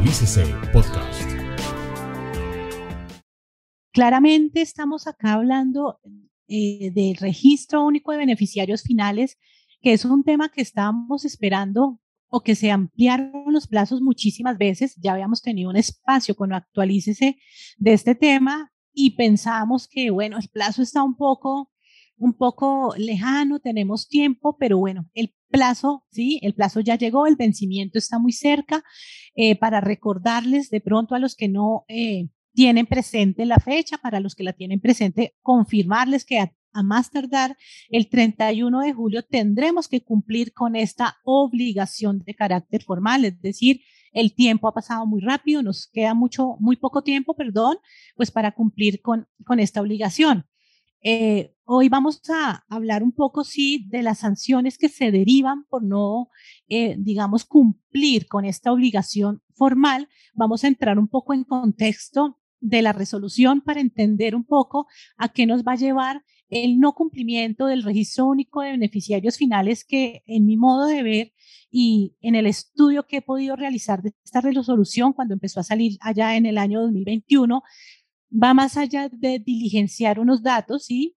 Actualícese Podcast. Claramente estamos acá hablando eh, del registro único de beneficiarios finales, que es un tema que estábamos esperando o que se ampliaron los plazos muchísimas veces. Ya habíamos tenido un espacio con Actualícese de este tema y pensábamos que, bueno, el plazo está un poco, un poco lejano, tenemos tiempo, pero bueno, el plazo, sí, el plazo ya llegó, el vencimiento está muy cerca. Eh, para recordarles de pronto a los que no eh, tienen presente la fecha, para los que la tienen presente, confirmarles que a, a más tardar el 31 de julio tendremos que cumplir con esta obligación de carácter formal, es decir, el tiempo ha pasado muy rápido, nos queda mucho, muy poco tiempo, perdón, pues para cumplir con, con esta obligación. Eh, hoy vamos a hablar un poco, sí, de las sanciones que se derivan por no, eh, digamos, cumplir con esta obligación formal. Vamos a entrar un poco en contexto de la resolución para entender un poco a qué nos va a llevar el no cumplimiento del registro único de beneficiarios finales que en mi modo de ver y en el estudio que he podido realizar de esta resolución cuando empezó a salir allá en el año 2021, va más allá de diligenciar unos datos, ¿sí?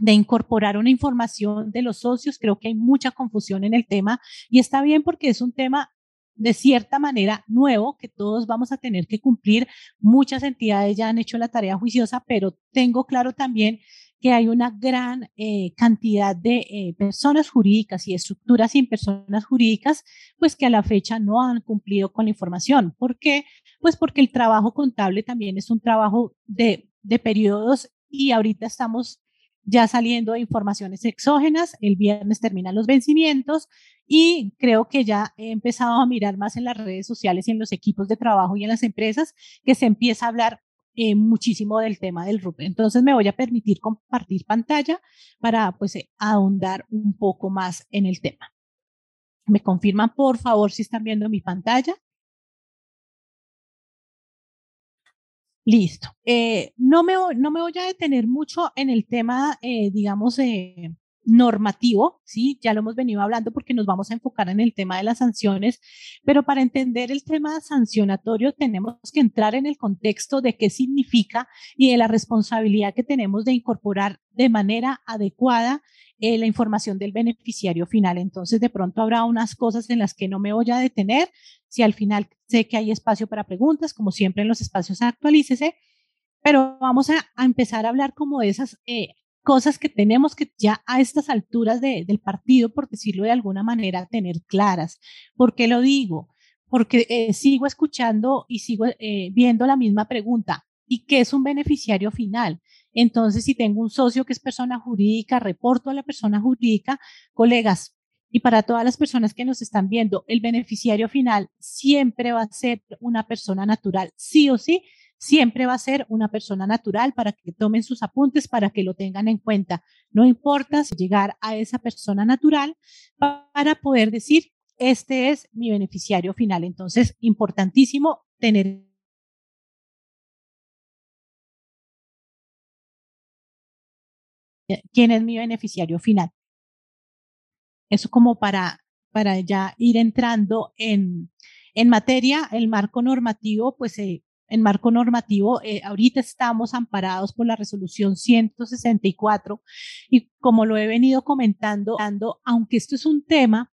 de incorporar una información de los socios. Creo que hay mucha confusión en el tema y está bien porque es un tema de cierta manera nuevo que todos vamos a tener que cumplir. Muchas entidades ya han hecho la tarea juiciosa, pero tengo claro también que hay una gran eh, cantidad de eh, personas jurídicas y estructuras sin personas jurídicas, pues que a la fecha no han cumplido con la información. ¿Por qué? Pues porque el trabajo contable también es un trabajo de, de periodos y ahorita estamos ya saliendo de informaciones exógenas. El viernes terminan los vencimientos y creo que ya he empezado a mirar más en las redes sociales y en los equipos de trabajo y en las empresas que se empieza a hablar eh, muchísimo del tema del RUP. Entonces me voy a permitir compartir pantalla para pues eh, ahondar un poco más en el tema. ¿Me confirman por favor si están viendo mi pantalla? Listo. Eh, no, me, no me voy a detener mucho en el tema, eh, digamos, normativo, ¿sí? Ya lo hemos venido hablando porque nos vamos a enfocar en el tema de las sanciones, pero para entender el tema sancionatorio tenemos que entrar en el contexto de qué significa y de la responsabilidad que tenemos de incorporar de manera adecuada eh, la información del beneficiario final. Entonces, de pronto habrá unas cosas en las que no me voy a detener. Si al final sé que hay espacio para preguntas, como siempre en los espacios actualícese, pero vamos a, empezar a hablar como de esas eh, cosas que tenemos que ya a estas alturas del partido, por decirlo de alguna manera, tener claras. ¿Por qué lo digo? Porque eh, sigo escuchando y sigo viendo la misma pregunta. ¿Y qué es un beneficiario final? Entonces, si tengo un socio que es persona jurídica, reporto a la persona jurídica, colegas, y para todas las personas que nos están viendo, el beneficiario final siempre va a ser una persona natural, sí o sí, siempre va a ser una persona natural para que tomen sus apuntes, para que lo tengan en cuenta. No importa llegar a esa persona natural para poder decir, este es mi beneficiario final. Entonces, importantísimo tener quién es mi beneficiario final. Eso como para, para ya ir entrando en, en materia, el marco normativo, pues eh, marco normativo, eh, ahorita estamos amparados por la resolución 164 y como lo he venido comentando, aunque esto es un tema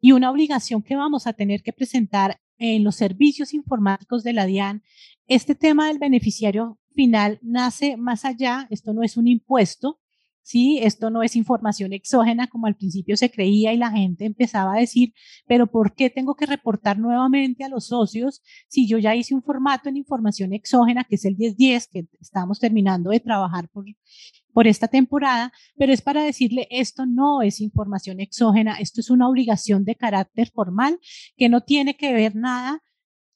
y una obligación que vamos a tener que presentar en los servicios informáticos de la DIAN, este tema del beneficiario final nace más allá, esto no es un impuesto, ¿sí? Esto no es información exógena como al principio se creía y la gente empezaba a decir, pero ¿por qué tengo que reportar nuevamente a los socios si yo ya hice un formato en información exógena, que es el 1010, que estamos terminando de trabajar por, por esta temporada, pero es para decirle, esto no es información exógena, esto es una obligación de carácter formal que no tiene que ver nada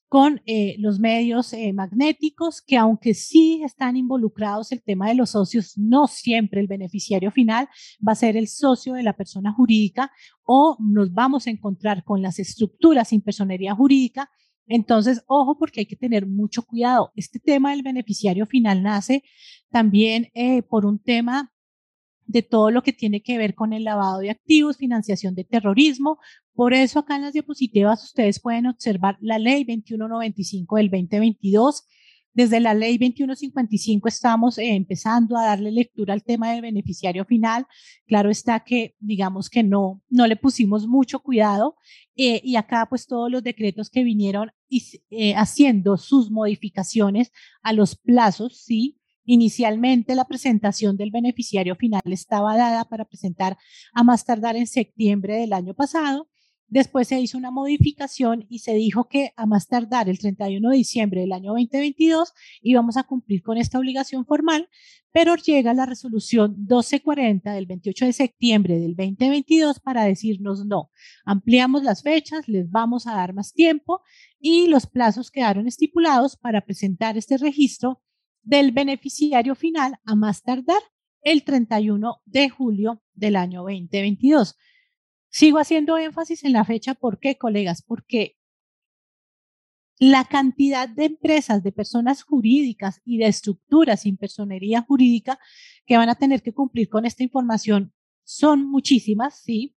con eh, los medios eh, magnéticos, que aunque sí están involucrados el tema de los socios, no siempre el beneficiario final va a ser el socio de la persona jurídica o nos vamos a encontrar con las estructuras sin personería jurídica. Entonces, ojo porque hay que tener mucho cuidado. Este tema del beneficiario final nace también eh, por un tema de todo lo que tiene que ver con el lavado de activos, financiación de terrorismo. Por eso acá en las diapositivas ustedes pueden observar la ley 2195 del 2022 desde la ley 2155 estamos eh, empezando a darle lectura al tema del beneficiario final. Claro está que, digamos que no, no le pusimos mucho cuidado eh, y acá pues todos los decretos que vinieron eh, haciendo sus modificaciones a los plazos, sí. Inicialmente la presentación del beneficiario final estaba dada para presentar a más tardar en septiembre del año pasado. Después se hizo una modificación y se dijo que a más tardar el 31 de diciembre del año 2022 íbamos a cumplir con esta obligación formal, pero llega la resolución 1240 del 28 de septiembre del 2022 para decirnos no, ampliamos las fechas, les vamos a dar más tiempo y los plazos quedaron estipulados para presentar este registro del beneficiario final a más tardar el 31 de julio del año 2022. Sigo haciendo énfasis en la fecha, ¿por qué, colegas? Porque la cantidad de empresas, de personas jurídicas y de estructuras sin personería jurídica que van a tener que cumplir con esta información son muchísimas, sí.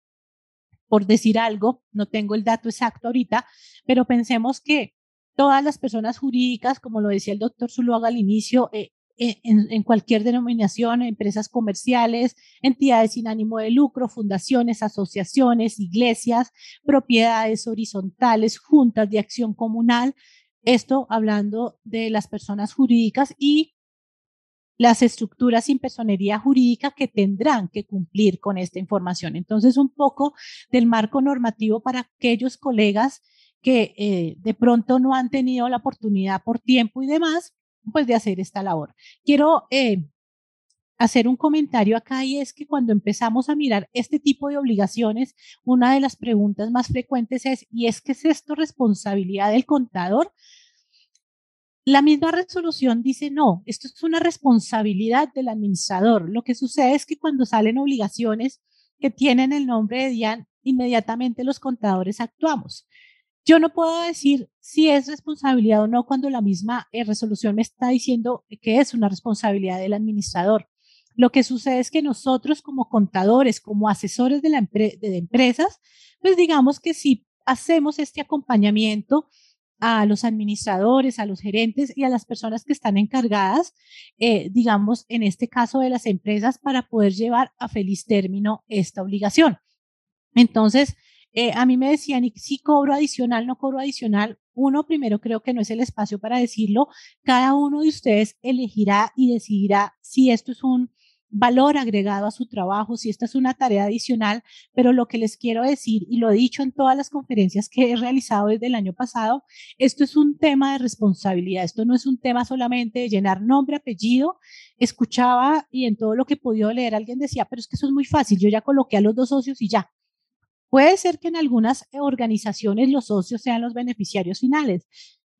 Por decir algo, no tengo el dato exacto ahorita, pero pensemos que todas las personas jurídicas, como lo decía el doctor Zuluaga al inicio, eh, en, cualquier denominación, empresas comerciales, entidades sin ánimo de lucro, fundaciones, asociaciones, iglesias, propiedades horizontales, juntas de acción comunal. Esto hablando de las personas jurídicas y las estructuras sin personería jurídica que tendrán que cumplir con esta información. Entonces, un poco del marco normativo para aquellos colegas que eh, de pronto no han tenido la oportunidad por tiempo y demás, pues de hacer esta labor. Quiero eh, hacer un comentario acá y es que cuando empezamos a mirar este tipo de obligaciones, una de las preguntas más frecuentes es, ¿y es que es esto responsabilidad del contador? La misma resolución dice, no, esto es una responsabilidad del administrador. Lo que sucede es que cuando salen obligaciones que tienen el nombre de DIAN, inmediatamente los contadores actuamos. Yo no puedo decir si es responsabilidad o no cuando la misma eh, resolución me está diciendo que es una responsabilidad del administrador. Lo que sucede es que nosotros como contadores, como asesores de, la empresas, pues digamos que si hacemos este acompañamiento a los administradores, a los gerentes y a las personas que están encargadas, eh, digamos, en este caso de las empresas, para poder llevar a feliz término esta obligación. Entonces, eh, a mí me decían, ¿y si cobro adicional, no cobro adicional? Uno, primero creo que no es el espacio para decirlo. Cada uno de ustedes elegirá y decidirá si esto es un valor agregado a su trabajo, si esta es una tarea adicional, pero lo que les quiero decir, y lo he dicho en todas las conferencias que he realizado desde el año pasado, esto es un tema de responsabilidad, esto no es un tema solamente de llenar nombre, apellido. Escuchaba y en todo lo que he podido leer alguien decía, pero es que eso es muy fácil, yo ya coloqué a los dos socios y ya. Puede ser que en algunas organizaciones los socios sean los beneficiarios finales.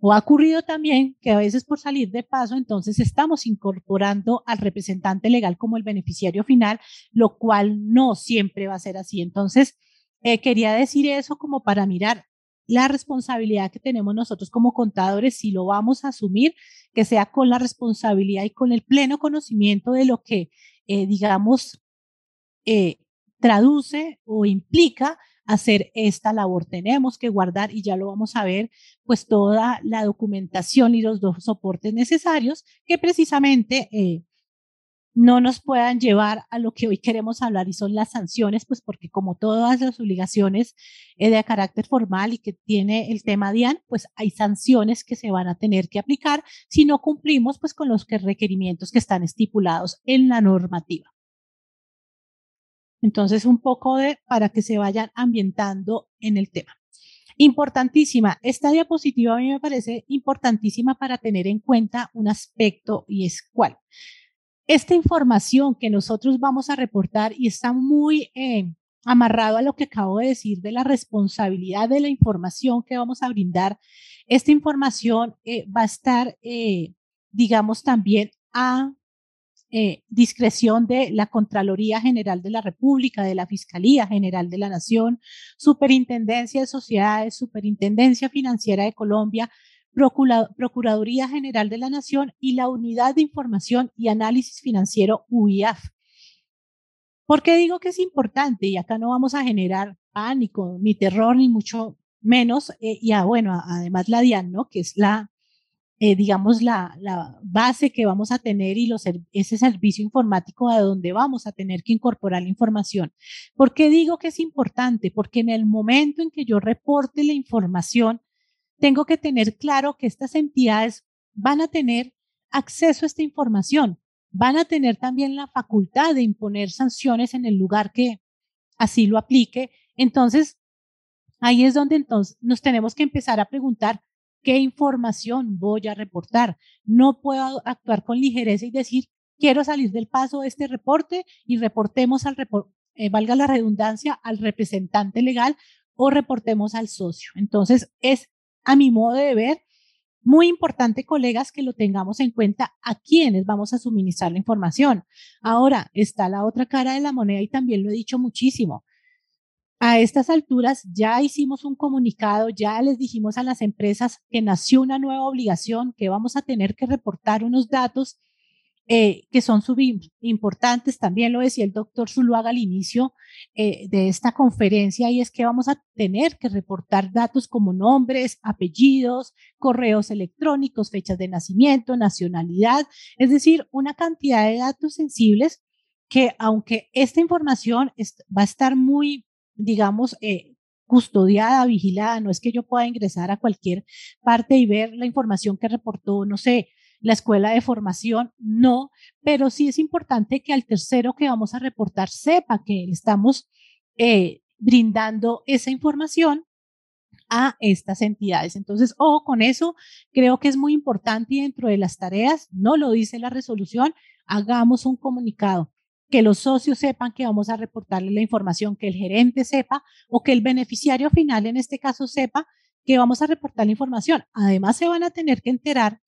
O ha ocurrido también que a veces por salir de paso, entonces estamos incorporando al representante legal como el beneficiario final, lo cual no siempre va a ser así. Entonces, eh, quería decir eso como para mirar la responsabilidad que tenemos nosotros como contadores, si lo vamos a asumir, que sea con la responsabilidad y con el pleno conocimiento de lo que, eh, digamos, eh, traduce o implica hacer esta labor. Tenemos que guardar, y ya lo vamos a ver, pues toda la documentación y los dos soportes necesarios que precisamente eh, no nos puedan llevar a lo que hoy queremos hablar y son las sanciones, pues porque como todas las obligaciones eh, de carácter formal y que tiene el tema DIAN, pues hay sanciones que se van a tener que aplicar si no cumplimos pues con los requerimientos que están estipulados en la normativa. Entonces, un poco de para que se vayan ambientando en el tema. Importantísima, esta diapositiva a mí me parece importantísima para tener en cuenta un aspecto y es cuál. Esta información que nosotros vamos a reportar y está muy eh, amarrado a lo que acabo de decir de la responsabilidad de la información que vamos a brindar, esta información eh, va a estar, eh, digamos, también a eh, discreción de la Contraloría General de la República, de la Fiscalía General de la Nación, Superintendencia de Sociedades, Superintendencia Financiera de Colombia, Procuraduría General de la Nación y la Unidad de Información y Análisis Financiero UIAF. ¿Por qué digo que es importante? Y acá no vamos a generar pánico, ni terror, ni mucho menos. Eh, y ah, bueno, además la DIAN, ¿no? Que es la, eh, digamos, la, la, base que vamos a tener y los, ese servicio informático a donde vamos a tener que incorporar la información. ¿Por qué digo que es importante? Porque en el momento en que yo reporte la información, tengo que tener claro que estas entidades van a tener acceso a esta información, van a tener también la facultad de imponer sanciones en el lugar que así lo aplique. Entonces, ahí es donde entonces nos tenemos que empezar a preguntar qué información voy a reportar. No puedo actuar con ligereza y decir, quiero salir del paso de este reporte y reportemos al reporte, eh, valga la redundancia, al representante legal o reportemos al socio. Entonces, es a mi modo de ver muy importante, colegas, que lo tengamos en cuenta a quienes vamos a suministrar la información. Ahora está la otra cara de la moneda y también lo he dicho muchísimo. A estas alturas ya hicimos un comunicado, ya les dijimos a las empresas que nació una nueva obligación, que vamos a tener que reportar unos datos eh, que son importantes, también lo decía el doctor Zuluaga al inicio eh, de esta conferencia, y es que vamos a tener que reportar datos como nombres, apellidos, correos electrónicos, fechas de nacimiento, nacionalidad, es decir, una cantidad de datos sensibles que aunque esta información va a estar muy digamos, eh, custodiada, vigilada, no es que yo pueda ingresar a cualquier parte y ver la información que reportó, no sé, la escuela de formación, no, pero sí es importante que al tercero que vamos a reportar sepa que estamos eh, brindando esa información a estas entidades. Entonces, ojo con eso, creo que es muy importante y dentro de las tareas, no lo dice la resolución, hagamos un comunicado que los socios sepan que vamos a reportarle la información, que el gerente sepa o que el beneficiario final, en este caso, sepa que vamos a reportar la información. Además, se van a tener que enterar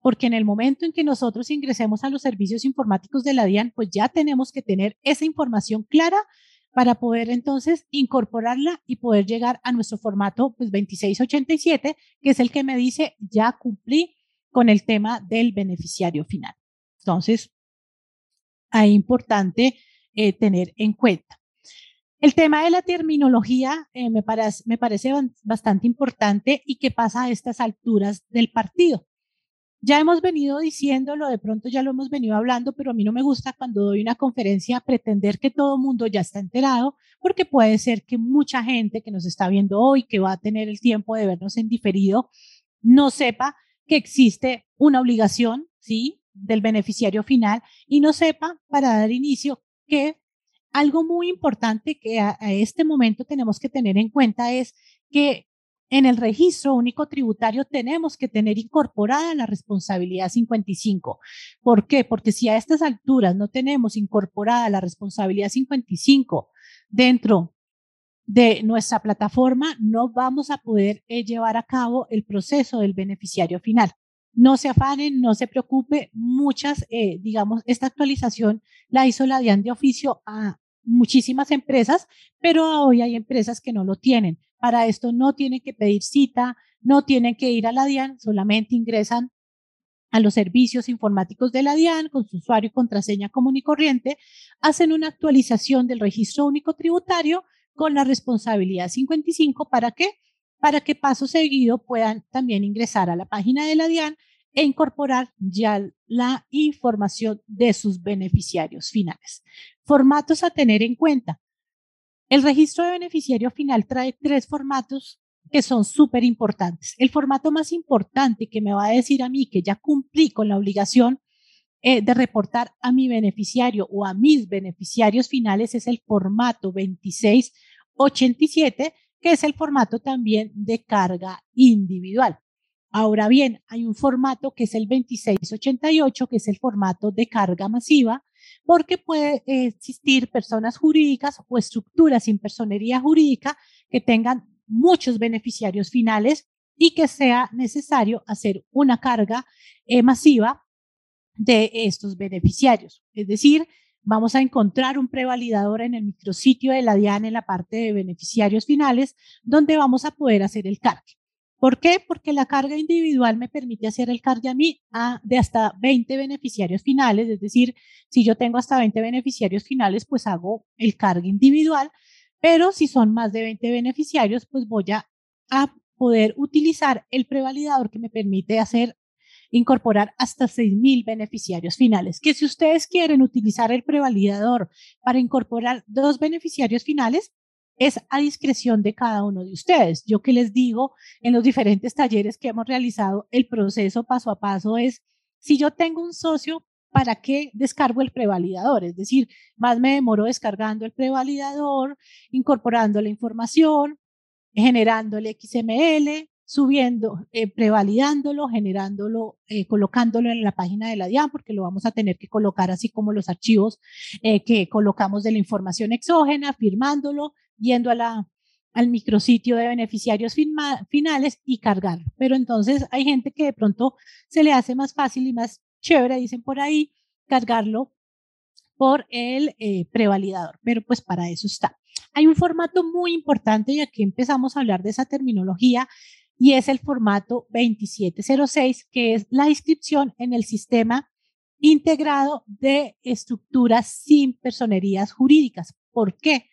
porque en el momento en que nosotros ingresemos a los servicios informáticos de la DIAN, pues ya tenemos que tener esa información clara para poder entonces incorporarla y poder llegar a nuestro formato pues 2687, que es el que me dice ya cumplí con el tema del beneficiario final. Entonces, es importante eh, tener en cuenta. El tema de la terminología eh, me, parece, me parece bastante importante y que pasa a estas alturas del partido. Ya hemos venido diciéndolo, de pronto ya lo hemos venido hablando, pero a mí no me gusta cuando doy una conferencia pretender que todo el mundo ya está enterado, porque puede ser que mucha gente que nos está viendo hoy, que va a tener el tiempo de vernos en diferido, no sepa que existe una obligación, ¿sí? Del beneficiario final y no sepa para dar inicio que algo muy importante que a, este momento tenemos que tener en cuenta es que en el registro único tributario tenemos que tener incorporada la responsabilidad 55. ¿Por qué? Porque si a estas alturas no tenemos incorporada la responsabilidad 55 dentro de nuestra plataforma, no vamos a poder eh, llevar a cabo el proceso del beneficiario final. No se afanen, no se preocupe. Muchas, eh, digamos, esta actualización la hizo la DIAN de oficio a muchísimas empresas, pero hoy hay empresas que no lo tienen. Para esto no tienen que pedir cita, no tienen que ir a la DIAN, solamente ingresan a los servicios informáticos de la DIAN con su usuario y contraseña común y corriente, hacen una actualización del registro único tributario con la responsabilidad 55 para qué? para que paso seguido puedan también ingresar a la página de la DIAN e incorporar ya la información de sus beneficiarios finales. Formatos a tener en cuenta. El registro de beneficiario final trae tres formatos que son súper importantes. El formato más importante que me va a decir a mí que ya cumplí con la obligación eh, de reportar a mi beneficiario o a mis beneficiarios finales es el formato 2687 que es el formato también de carga individual. Ahora bien, hay un formato que es el 2688, que es el formato de carga masiva, porque puede existir personas jurídicas o estructuras sin personería jurídica que tengan muchos beneficiarios finales y que sea necesario hacer una carga eh, masiva de estos beneficiarios. Es decir, vamos a encontrar un prevalidador en el micrositio de la DIAN en la parte de beneficiarios finales, donde vamos a poder hacer el cargue. ¿Por qué? Porque la carga individual me permite hacer el cargue a mí de hasta 20 beneficiarios finales, es decir, si yo tengo hasta 20 beneficiarios finales, pues hago el cargue individual, pero si son más de 20 beneficiarios, pues voy a, a poder utilizar el prevalidador que me permite hacer incorporar hasta 6.000 beneficiarios finales. Que si ustedes quieren utilizar el prevalidador para incorporar dos beneficiarios finales, es a discreción de cada uno de ustedes. Yo que les digo en los diferentes talleres que hemos realizado, el proceso paso a paso es, si yo tengo un socio, ¿para qué descargo el prevalidador? Es decir, más me demoro descargando el prevalidador, incorporando la información, generando el XML, subiendo, eh, prevalidándolo, generándolo, eh, colocándolo en la página de la DIAN, porque lo vamos a tener que colocar así como los archivos eh, que colocamos de la información exógena, firmándolo, yendo a la, al micrositio de beneficiarios finales y cargarlo. Pero entonces hay gente que de pronto se le hace más fácil y más chévere, dicen por ahí, cargarlo por el eh, prevalidador, pero pues para eso está. Hay un formato muy importante y aquí empezamos a hablar de esa terminología y es el formato 2706, que es la inscripción en el sistema integrado de estructuras sin personerías jurídicas. ¿Por qué?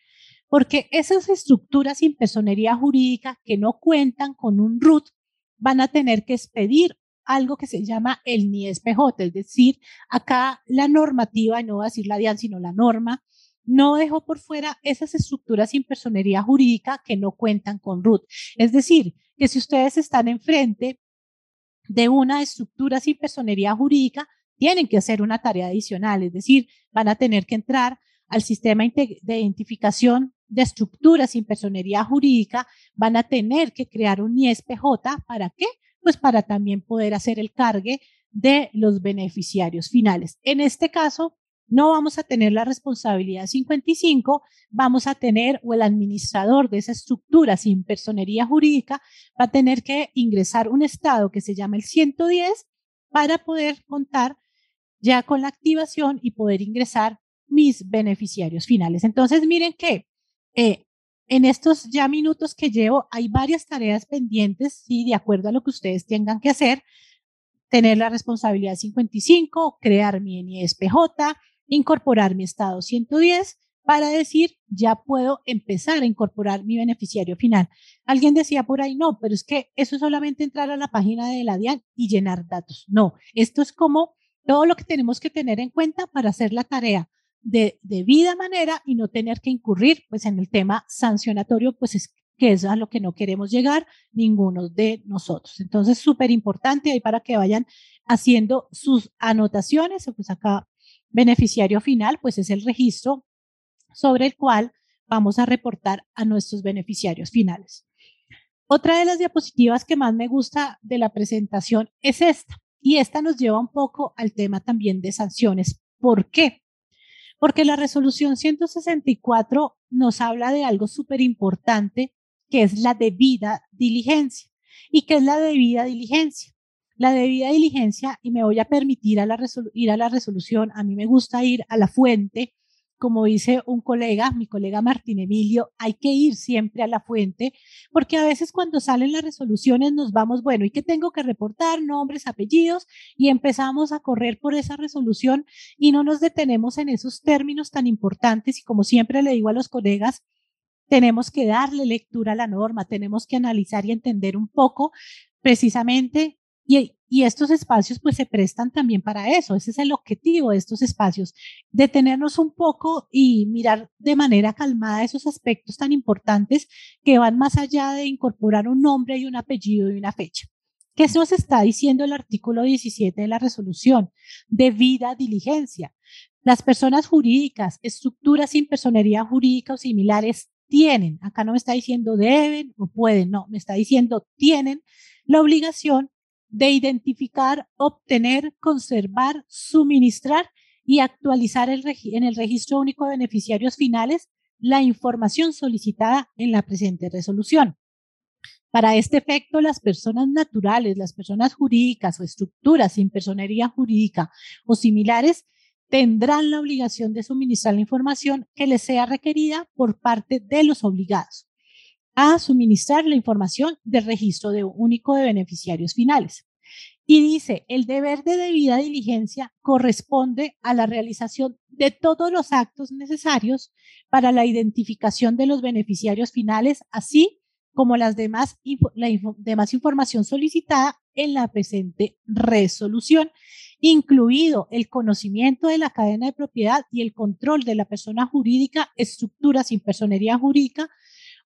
Porque esas estructuras sin personería jurídica que no cuentan con un RUT van a tener que expedir algo que se llama el NIESPJ, es decir, acá la normativa, no voy a decir la DIAN, sino la norma, no dejó por fuera esas estructuras sin personería jurídica que no cuentan con RUT. Es decir, que si ustedes están enfrente de una estructura sin personería jurídica, tienen que hacer una tarea adicional, es decir, van a tener que entrar al sistema de identificación de estructuras sin personería jurídica, van a tener que crear un ISPJ. ¿Para qué? Pues para también poder hacer el cargue de los beneficiarios finales. En este caso, no vamos a tener la responsabilidad 55, vamos a tener, o el administrador de esa estructura sin personería jurídica va a tener que ingresar un estado que se llama el 110 para poder contar ya con la activación y poder ingresar mis beneficiarios finales. Entonces, miren que eh, en estos ya minutos que llevo, hay varias tareas pendientes, sí, de acuerdo a lo que ustedes tengan que hacer, tener la responsabilidad 55, crear mi NISPJ, incorporar mi estado 110 para decir, ya puedo empezar a incorporar mi beneficiario final. Alguien decía por ahí, no, pero es que eso es solamente entrar a la página de la DIAN y llenar datos. No, esto es como todo lo que tenemos que tener en cuenta para hacer la tarea de debida manera y no tener que incurrir pues en el tema sancionatorio, pues es que es a lo que no queremos llegar ninguno de nosotros. Entonces, súper importante ahí para que vayan haciendo sus anotaciones, pues acá beneficiario final, pues es el registro sobre el cual vamos a reportar a nuestros beneficiarios finales. Otra de las diapositivas que más me gusta de la presentación es esta, y esta nos lleva un poco al tema también de sanciones. ¿Por qué? Porque la resolución 164 nos habla de algo súper importante, que es la debida diligencia. ¿Y qué es la debida diligencia? La debida diligencia, y me voy a permitir ir a la resolución, a mí me gusta ir a la fuente, como dice un colega, mi colega Martín Emilio, hay que ir siempre a la fuente, porque a veces cuando salen las resoluciones nos vamos, bueno, ¿y qué tengo que reportar? Nombres, apellidos, y empezamos a correr por esa resolución y no nos detenemos en esos términos tan importantes. Y como siempre le digo a los colegas, tenemos que darle lectura a la norma, tenemos que analizar y entender un poco precisamente y, estos espacios pues se prestan también para eso. Ese es el objetivo de estos espacios, detenernos un poco y mirar de manera calmada esos aspectos tan importantes que van más allá de incorporar un nombre y un apellido y una fecha. ¿Qué nos está diciendo el artículo 17 de la resolución? Debida diligencia. Las personas jurídicas, estructuras sin personería jurídica o similares tienen, acá no me está diciendo deben o pueden, no, me está diciendo tienen la obligación de identificar, obtener, conservar, suministrar y actualizar el en el registro único de beneficiarios finales la información solicitada en la presente resolución. Para este efecto, las personas naturales, las personas jurídicas o estructuras sin personería jurídica o similares tendrán la obligación de suministrar la información que les sea requerida por parte de los obligados. A suministrar la información del registro de único de beneficiarios finales. Y dice, el deber de debida diligencia corresponde a la realización de todos los actos necesarios para la identificación de los beneficiarios finales, así como las demás, la demás información solicitada en la presente resolución, incluido el conocimiento de la cadena de propiedad y el control de la persona jurídica, estructura sin personería jurídica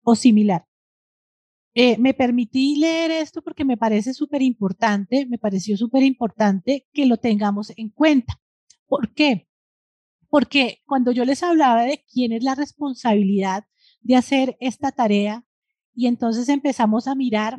o similar. Eh, me permití leer esto porque me parece súper importante, me pareció súper importante que lo tengamos en cuenta. ¿Por qué? Porque cuando yo les hablaba de quién es la responsabilidad de hacer esta tarea, y entonces empezamos a mirar,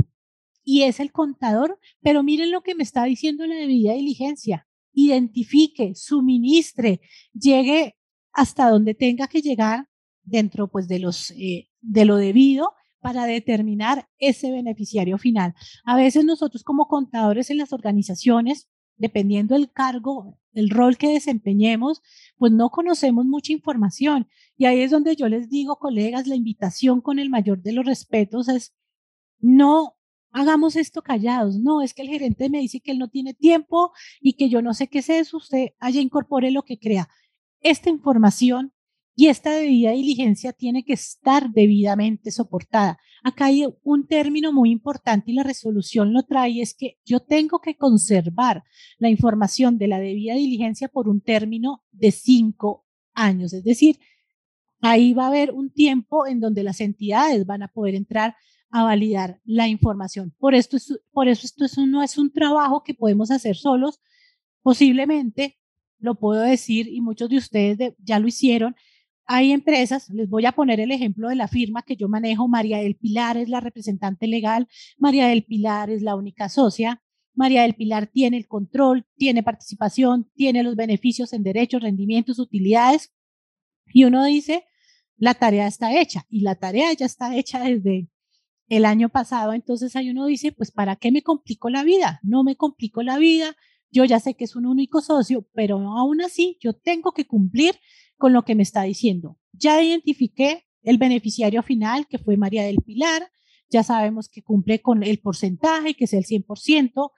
y es el contador, pero miren lo que me está diciendo la debida diligencia. Identifique, suministre, llegue hasta donde tenga que llegar dentro pues de los eh, de lo debido para determinar ese beneficiario final. A veces nosotros como contadores en las organizaciones, dependiendo del cargo, el rol que desempeñemos, pues no conocemos mucha información. Y ahí es donde yo les digo, colegas, la invitación con el mayor de los respetos es no hagamos esto callados. No, es que el gerente me dice que él no tiene tiempo y que yo no sé qué es eso. Usted allá incorpore lo que crea. Esta información y esta debida diligencia tiene que estar debidamente soportada. Acá hay un término muy importante y la resolución lo trae, es que yo tengo que conservar la información de la debida diligencia por un término de cinco años. Es decir, ahí va a haber un tiempo en donde las entidades van a poder entrar a validar la información. Por, esto por eso esto no es un trabajo que podemos hacer solos. Posiblemente, lo puedo decir, y muchos de ustedes ya lo hicieron, hay empresas, les voy a poner el ejemplo de la firma que yo manejo, María del Pilar es la representante legal, María del Pilar es la única socia, María del Pilar tiene el control, tiene participación, tiene los beneficios en derechos, rendimientos, utilidades, y uno dice, la tarea está hecha, y la tarea ya está hecha desde el año pasado, entonces ahí uno dice, pues ¿para qué me complico la vida? No me complico la vida, yo ya sé que es un único socio, pero aún así yo tengo que cumplir con lo que me está diciendo. Ya identifiqué el beneficiario final, que fue María del Pilar, ya sabemos que cumple con el porcentaje, que es el 100%,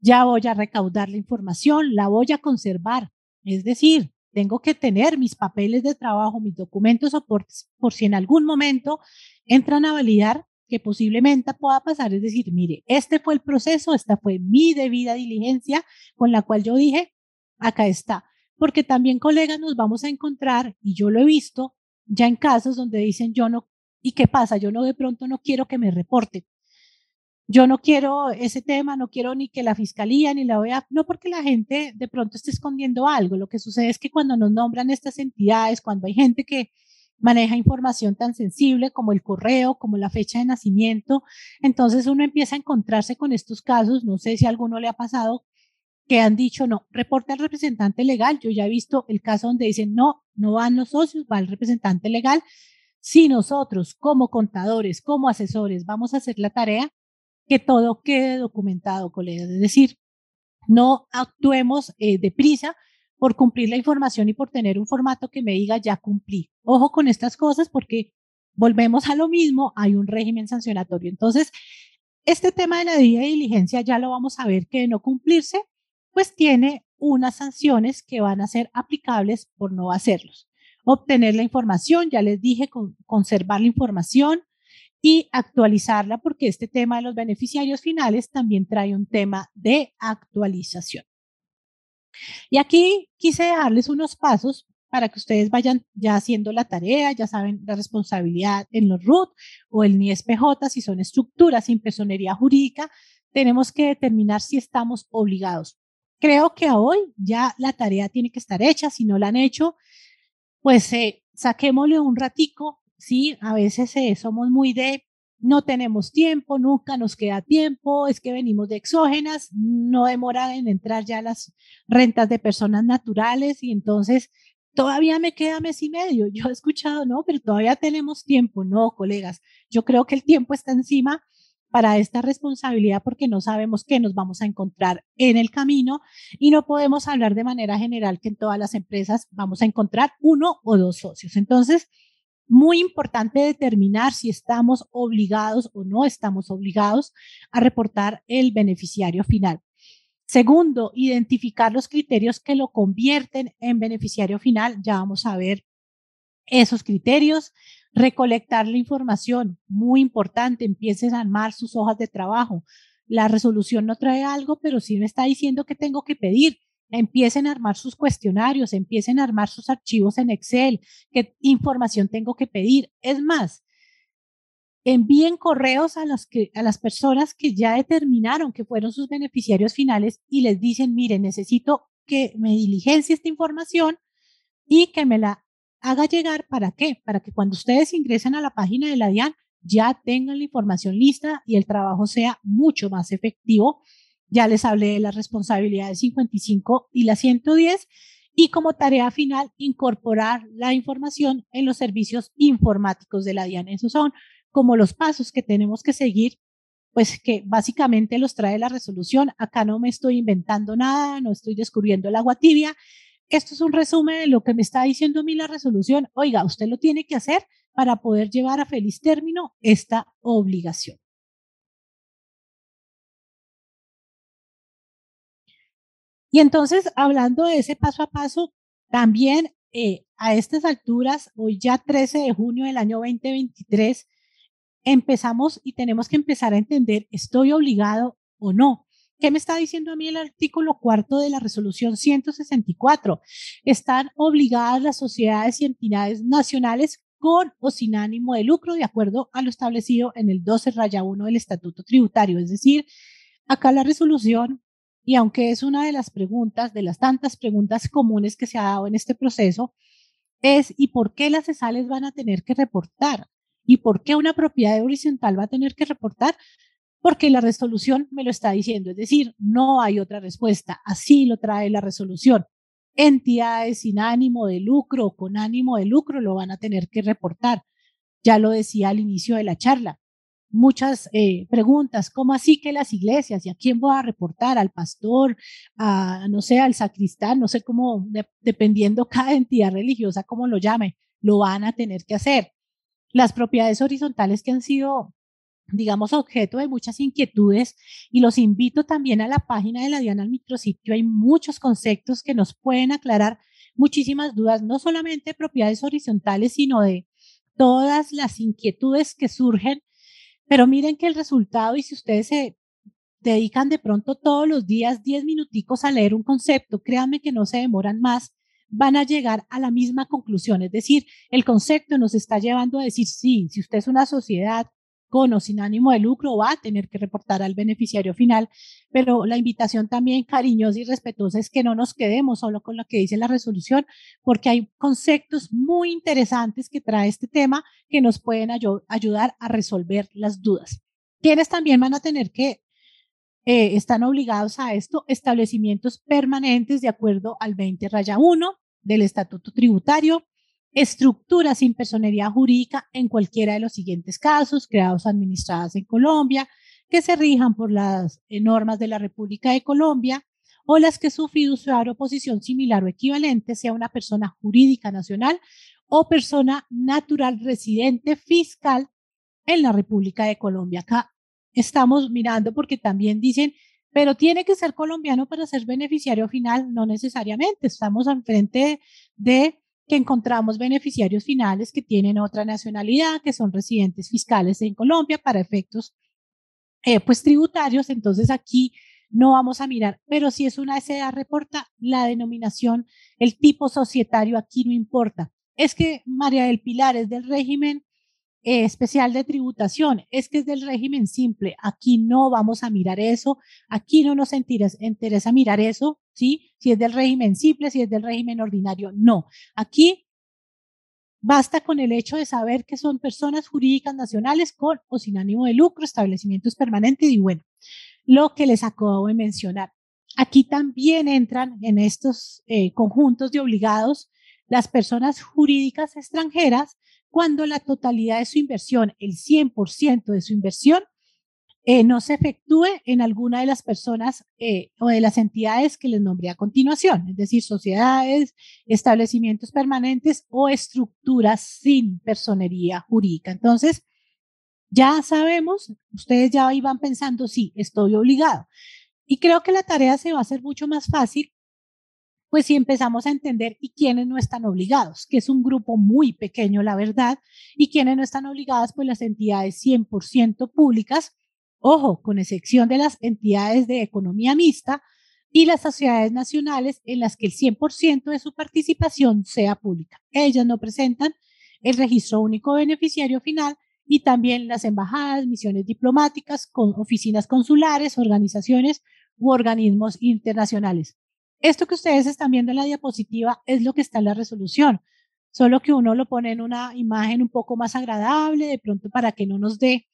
ya voy a recaudar la información, la voy a conservar. Es decir, tengo que tener mis papeles de trabajo, mis documentos soportes, por si en algún momento entran a validar que posiblemente pueda pasar. Es decir, mire, este fue el proceso, esta fue mi debida diligencia con la cual yo dije, acá está porque también colegas nos vamos a encontrar, y yo lo he visto ya en casos donde dicen yo no, ¿y qué pasa? Yo no de pronto no quiero que me reporte. Yo no quiero ese tema, no quiero ni que la fiscalía ni la OEA, no porque la gente de pronto esté escondiendo algo. Lo que sucede es que cuando nos nombran estas entidades, cuando hay gente que maneja información tan sensible como el correo, como la fecha de nacimiento, entonces uno empieza a encontrarse con estos casos. No sé si a alguno le ha pasado que han dicho no, reporte al representante legal. Yo ya he visto el caso donde dicen no, no van los socios, va el representante legal. Si nosotros como contadores, como asesores, vamos a hacer la tarea, que todo quede documentado, colegas. Es decir, no actuemos eh, deprisa por cumplir la información y por tener un formato que me diga ya cumplí. Ojo con estas cosas porque volvemos a lo mismo, hay un régimen sancionatorio. Entonces, este tema de la debida diligencia ya lo vamos a ver que de no cumplirse pues tiene unas sanciones que van a ser aplicables por no hacerlos. Obtener la información, ya les dije, conservar la información y actualizarla porque este tema de los beneficiarios finales también trae un tema de actualización. Y aquí quise dejarles unos pasos para que ustedes vayan ya haciendo la tarea, ya saben la responsabilidad en los RUT o el NISPJ, si son estructuras sin personería jurídica, tenemos que determinar si estamos obligados creo que hoy ya la tarea tiene que estar hecha. Si no la han hecho, pues eh, saquémosle un ratico. Sí, a veces eh, somos muy de no tenemos tiempo, nunca nos queda tiempo, es que venimos de exógenas, no demora en entrar ya las rentas de personas naturales y entonces todavía me queda mes y medio. Yo he escuchado, no, pero todavía tenemos tiempo. No, colegas, yo creo que el tiempo está encima para esta responsabilidad porque no sabemos qué nos vamos a encontrar en el camino y no podemos hablar de manera general que en todas las empresas vamos a encontrar uno o dos socios. Entonces, Muy importante determinar si estamos obligados o no estamos obligados a reportar el beneficiario final. Segundo, identificar los criterios que lo convierten en beneficiario final. Ya vamos a ver esos criterios. Recolectar la información, muy importante. Empiecen a armar sus hojas de trabajo. La resolución no trae algo, pero sí me está diciendo que tengo que pedir empiecen a armar sus cuestionarios, empiecen a armar sus archivos en Excel, qué información tengo que pedir. Es más, envíen correos a las, que, a las personas que ya determinaron que fueron sus beneficiarios finales y les dicen, mire, necesito que me diligencie esta información y que me la haga llegar. ¿Para qué? Para que cuando ustedes ingresen a la página de la DIAN ya tengan la información lista y el trabajo sea mucho más efectivo ya les hablé de las responsabilidades 55 y la 110 y como tarea final incorporar la información en los servicios informáticos de la DIAN. Esos son como los pasos que tenemos que seguir, pues que básicamente los trae la resolución. Acá no me estoy inventando nada, no estoy descubriendo el agua tibia. Esto es un resumen de lo que me está diciendo a mí la resolución. Oiga, usted lo tiene que hacer para poder llevar a feliz término esta obligación. Y entonces, hablando de ese paso a paso, también eh, a estas alturas, hoy ya 13 de junio del año 2023, empezamos y tenemos que empezar a entender, ¿estoy obligado o no? ¿Qué me está diciendo a mí el artículo cuarto de la resolución 164? Están obligadas las sociedades y entidades nacionales con o sin ánimo de lucro, de acuerdo a lo establecido en el 12 raya 1 del Estatuto Tributario. Es decir, acá la resolución y aunque es una de las preguntas, de las tantas preguntas comunes que se ha dado en este proceso, es ¿y por qué las cesales van a tener que reportar? ¿Y por qué una propiedad horizontal va a tener que reportar? Porque la resolución me lo está diciendo, es decir, no hay otra respuesta, así lo trae la resolución. Entidades sin ánimo de lucro o con ánimo de lucro lo van a tener que reportar. Ya lo decía al inicio de la charla muchas eh, preguntas, ¿cómo así que las iglesias? ¿Y a quién voy a reportar? ¿Al pastor? ¿A, no sé, al sacristán? No sé cómo, dependiendo cada entidad religiosa, cómo lo llame, lo van a tener que hacer. Las propiedades horizontales que han sido digamos, objeto de muchas inquietudes y los invito también a la página de la Diana al micrositio. Hay muchos conceptos que nos pueden aclarar muchísimas dudas, no solamente de propiedades horizontales, sino de todas las inquietudes que surgen pero miren que el resultado, y si ustedes se dedican de pronto todos los días 10 minuticos a leer un concepto, créanme que no se demoran más, van a llegar a la misma conclusión. Es decir, el concepto nos está llevando a decir, sí, si usted es una sociedad con o sin ánimo de lucro, va a tener que reportar al beneficiario final, pero la invitación también cariñosa y respetuosa es que no nos quedemos solo con lo que dice la resolución, porque hay conceptos muy interesantes que trae este tema que nos pueden ayudar a resolver las dudas. Quienes también van a tener que eh, están obligados a esto, establecimientos permanentes de acuerdo al 20 raya 1 del Estatuto Tributario, estructuras sin personería jurídica en cualquiera de los siguientes casos, creados administradas en Colombia, que se rijan por las eh, normas de la República de Colombia o las que su fiduciario o posición similar o equivalente sea una persona jurídica nacional o persona natural residente fiscal en la República de Colombia. Acá estamos mirando porque también dicen, pero tiene que ser colombiano para ser beneficiario final, no necesariamente. Estamos al frente de que encontramos beneficiarios finales que tienen otra nacionalidad, que son residentes fiscales en Colombia para efectos eh, pues tributarios. Entonces aquí no vamos a mirar, pero si es una SA reporta la denominación, el tipo societario aquí no importa. Es que María del Pilar es del régimen eh, especial de tributación, es que es del régimen simple. Aquí no vamos a mirar eso, aquí no nos interesa mirar eso, ¿sí? Si es del régimen simple, si es del régimen ordinario, no. Aquí basta con el hecho de saber que son personas jurídicas nacionales con o sin ánimo de lucro, establecimientos permanentes y bueno, lo que les acabo de mencionar. Aquí también entran en estos eh, conjuntos de obligados las personas jurídicas extranjeras cuando la totalidad de su inversión, el 100% de su inversión, eh, no se efectúe en alguna de las personas eh, o de las entidades que les nombré a continuación, es decir, sociedades, establecimientos permanentes o estructuras sin personería jurídica. Entonces, ya sabemos, ustedes ya iban pensando, sí, estoy obligado. Y creo que la tarea se va a hacer mucho más fácil, pues si empezamos a entender y quiénes no están obligados, que es un grupo muy pequeño, la verdad, y quiénes no están obligadas, pues las entidades 100% públicas, ojo, con excepción de las entidades de economía mixta y las sociedades nacionales en las que el 100% de su participación sea pública. Ellas no presentan el registro único beneficiario final y también las embajadas, misiones diplomáticas, con oficinas consulares, organizaciones u organismos internacionales. Esto que ustedes están viendo en la diapositiva es lo que está en la resolución, solo que uno lo pone en una imagen un poco más agradable, de pronto para que no nos dé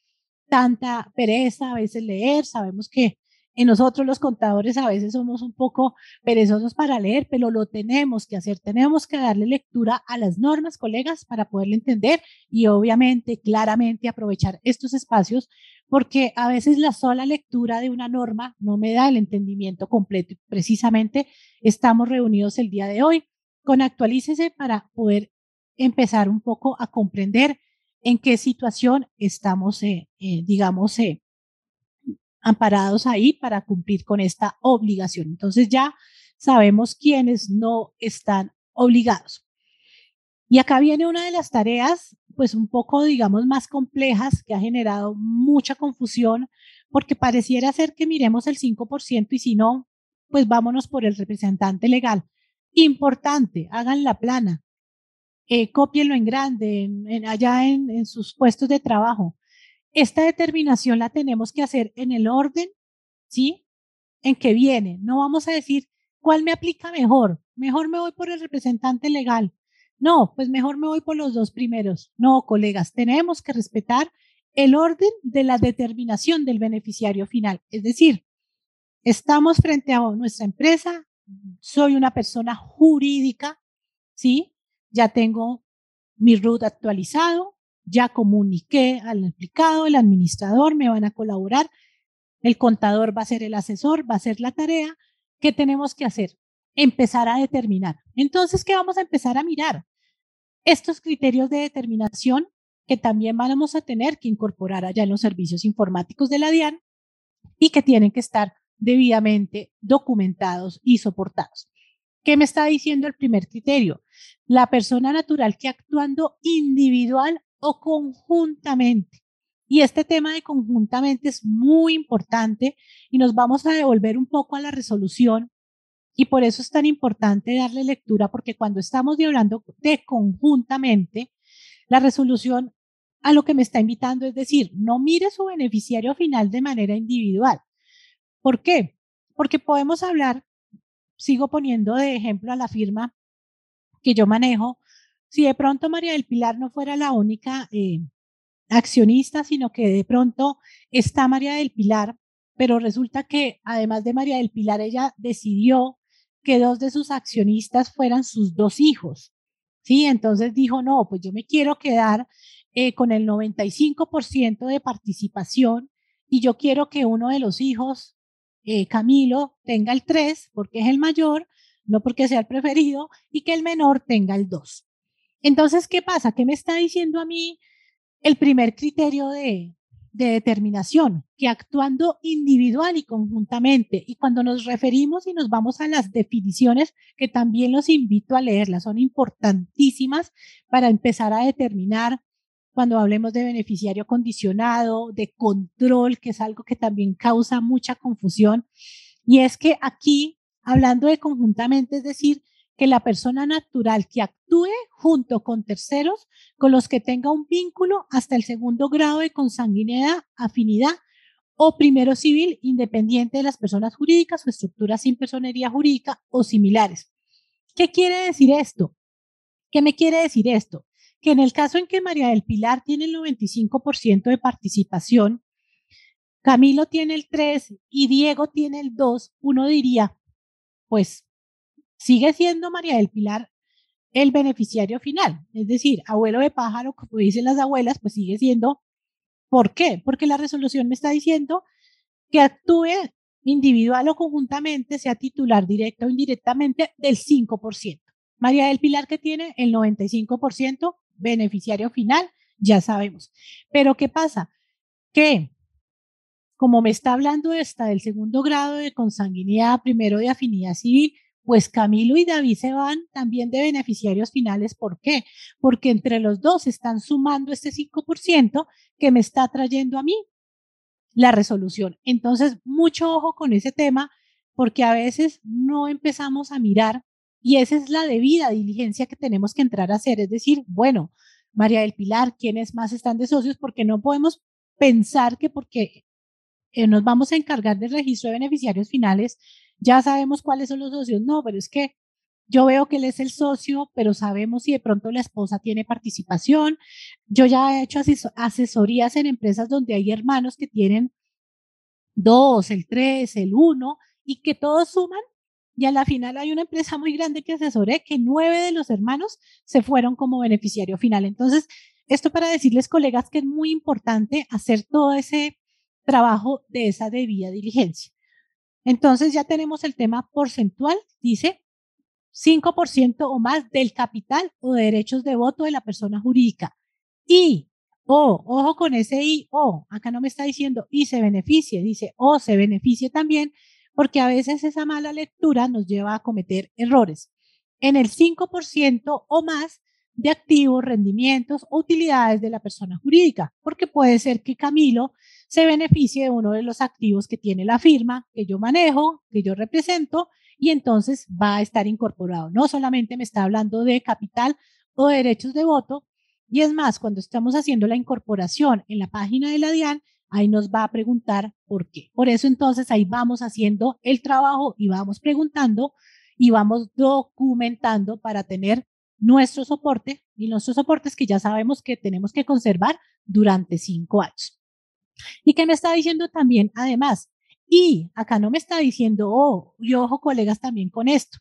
tanta pereza a veces leer. Sabemos que en nosotros los contadores a veces somos un poco perezosos para leer, pero lo tenemos que hacer. Tenemos que darle lectura a las normas, colegas, para poderle entender y obviamente claramente aprovechar estos espacios, porque a veces la sola lectura de una norma no me da el entendimiento completo. precisamente estamos reunidos el día de hoy con Actualícese para poder empezar un poco a comprender en qué situación estamos, eh, eh, digamos, eh, amparados ahí para cumplir con esta obligación. Entonces ya sabemos quiénes no están obligados. Y acá viene una de las tareas, pues un poco, digamos, más complejas que ha generado mucha confusión, porque pareciera ser que miremos el 5% y si no, pues vámonos por el representante legal. Importante, hagan la plana, eh, cópienlo en grande, en, allá en, en sus puestos de trabajo esta determinación la tenemos que hacer en el orden, ¿sí? En que viene. No vamos a decir cuál me aplica mejor. Mejor me voy por el representante legal. No, pues mejor me voy por los dos primeros. No, colegas, tenemos que respetar el orden de la determinación del beneficiario final. Es decir, estamos frente a nuestra empresa, soy una persona jurídica, ¿sí? Ya tengo mi RUT actualizado, ya comuniqué al implicado, el administrador me van a colaborar, el contador va a ser el asesor, va a ser la tarea. ¿Qué tenemos que hacer? Empezar a determinar. Entonces, ¿qué vamos a empezar a mirar? Estos criterios de determinación que también vamos a tener que incorporar allá en los servicios informáticos de la DIAN y que tienen que estar debidamente documentados y soportados. ¿Qué me está diciendo el primer criterio? La persona natural que actuando individual o conjuntamente. Y este tema de conjuntamente es muy importante y nos vamos a devolver un poco a la resolución y por eso es tan importante darle lectura porque cuando estamos hablando de conjuntamente, la resolución a lo que me está invitando es decir, no mire su beneficiario final de manera individual. ¿Por qué? Porque podemos hablar, sigo poniendo de ejemplo a la firma que yo manejo, si de pronto María del Pilar no fuera la única eh, accionista, sino que de pronto está María del Pilar, pero resulta que además de María del Pilar, ella decidió que dos de sus accionistas fueran sus dos hijos. Sí, entonces dijo, no, pues yo me quiero quedar eh, con el 95% de participación y yo quiero que uno de los hijos, eh, Camilo, tenga el 3 porque es el mayor, no porque sea el preferido, y que el menor tenga el 2. Entonces, ¿qué pasa? ¿Qué me está diciendo a mí el primer criterio de, determinación? Que actuando individual y conjuntamente, y cuando nos referimos y nos vamos a las definiciones, que también los invito a leerlas, son importantísimas para empezar a determinar cuando hablemos de beneficiario condicionado, de control, que es algo que también causa mucha confusión. Y es que aquí, hablando de conjuntamente, es decir, que la persona natural que actúe junto con terceros con los que tenga un vínculo hasta el segundo grado de consanguinidad, afinidad o primero civil, independiente de las personas jurídicas o estructuras sin personería jurídica o similares. ¿Qué quiere decir esto? ¿Qué me quiere decir esto? Que en el caso en que María del Pilar tiene el 95% de participación, Camilo tiene el 3 y Diego tiene el 2, uno diría, pues sigue siendo María del Pilar el beneficiario final. Es decir, abuelo de pájaro, como dicen las abuelas, pues sigue siendo ¿Por qué? Porque la resolución me está diciendo que actúe individual o conjuntamente, sea titular directa o indirectamente, del 5%. María del Pilar que tiene el 95% beneficiario final, ya sabemos. Pero ¿qué pasa? Que como me está hablando esta del segundo grado de consanguinidad, primero de afinidad civil, pues Camilo y David se van también de beneficiarios finales. ¿Por qué? Porque entre los dos están sumando este 5% que me está trayendo a mí la resolución. Entonces, mucho ojo con ese tema, porque a veces no empezamos a mirar y esa es la debida diligencia que tenemos que entrar a hacer. Es decir, bueno, María del Pilar, ¿quiénes más están de socios? Porque no podemos pensar que porque eh, nos vamos a encargar del registro de beneficiarios finales, ya sabemos cuáles son los socios. No, pero es que yo veo que él es el socio, pero sabemos si de pronto la esposa tiene participación. Yo ya he hecho asesorías en empresas donde hay hermanos que tienen dos, el tres, el uno, y que todos suman. Y a la final hay una empresa muy grande que asesoré que nueve de los hermanos se fueron como beneficiario final. Entonces, esto para decirles, colegas, que es muy importante hacer todo ese trabajo de esa debida diligencia. Entonces ya tenemos el tema porcentual, dice 5% o más del capital o derechos de voto de la persona jurídica. Y, o, ojo con ese y, o, acá no me está diciendo y se beneficie, dice o se beneficie también, porque a veces esa mala lectura nos lleva a cometer errores. En el 5% o más de activos, rendimientos o utilidades de la persona jurídica, porque puede ser que Camilo se beneficie de uno de los activos que tiene la firma, que yo manejo, que yo represento, y entonces va a estar incorporado. No solamente me está hablando de capital o derechos de voto, y es más, cuando estamos haciendo la incorporación en la página de la DIAN, ahí nos va a preguntar por qué. Por eso entonces ahí vamos haciendo el trabajo y vamos preguntando y vamos documentando para tener nuestro soporte y nuestros soportes que ya sabemos que tenemos que conservar durante cinco años. ¿Y qué me está diciendo también? Además, y acá no me está diciendo, oh, y ojo colegas también con esto,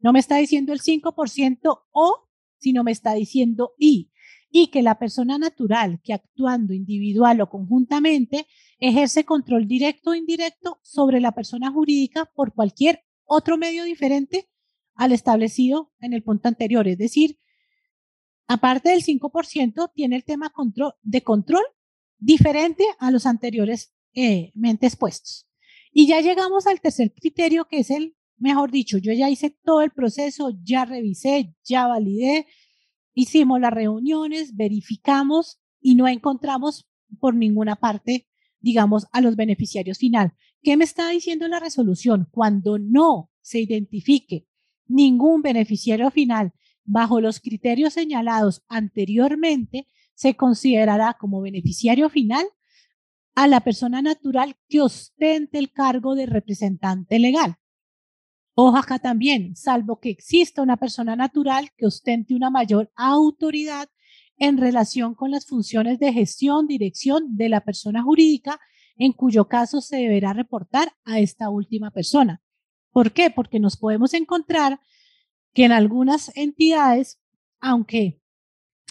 no me está diciendo el 5% o, sino me está diciendo y, y que la persona natural que actuando individual o conjuntamente ejerce control directo o indirecto sobre la persona jurídica por cualquier otro medio diferente al establecido en el punto anterior. Es decir, aparte del 5%, tiene el tema de control diferente a los anteriores eh, expuestos. Y ya llegamos al tercer criterio, que es el, mejor dicho, yo ya hice todo el proceso, ya revisé, ya validé, hicimos las reuniones, verificamos y no encontramos por ninguna parte, digamos, a los beneficiarios final. ¿Qué me está diciendo la resolución? Cuando no se identifique ningún beneficiario final bajo los criterios señalados anteriormente se considerará como beneficiario final a la persona natural que ostente el cargo de representante legal. Ojo acá también, salvo que exista una persona natural que ostente una mayor autoridad en relación con las funciones de gestión, dirección de la persona jurídica, en cuyo caso se deberá reportar a esta última persona. ¿Por qué? Porque nos podemos encontrar que en algunas entidades, aunque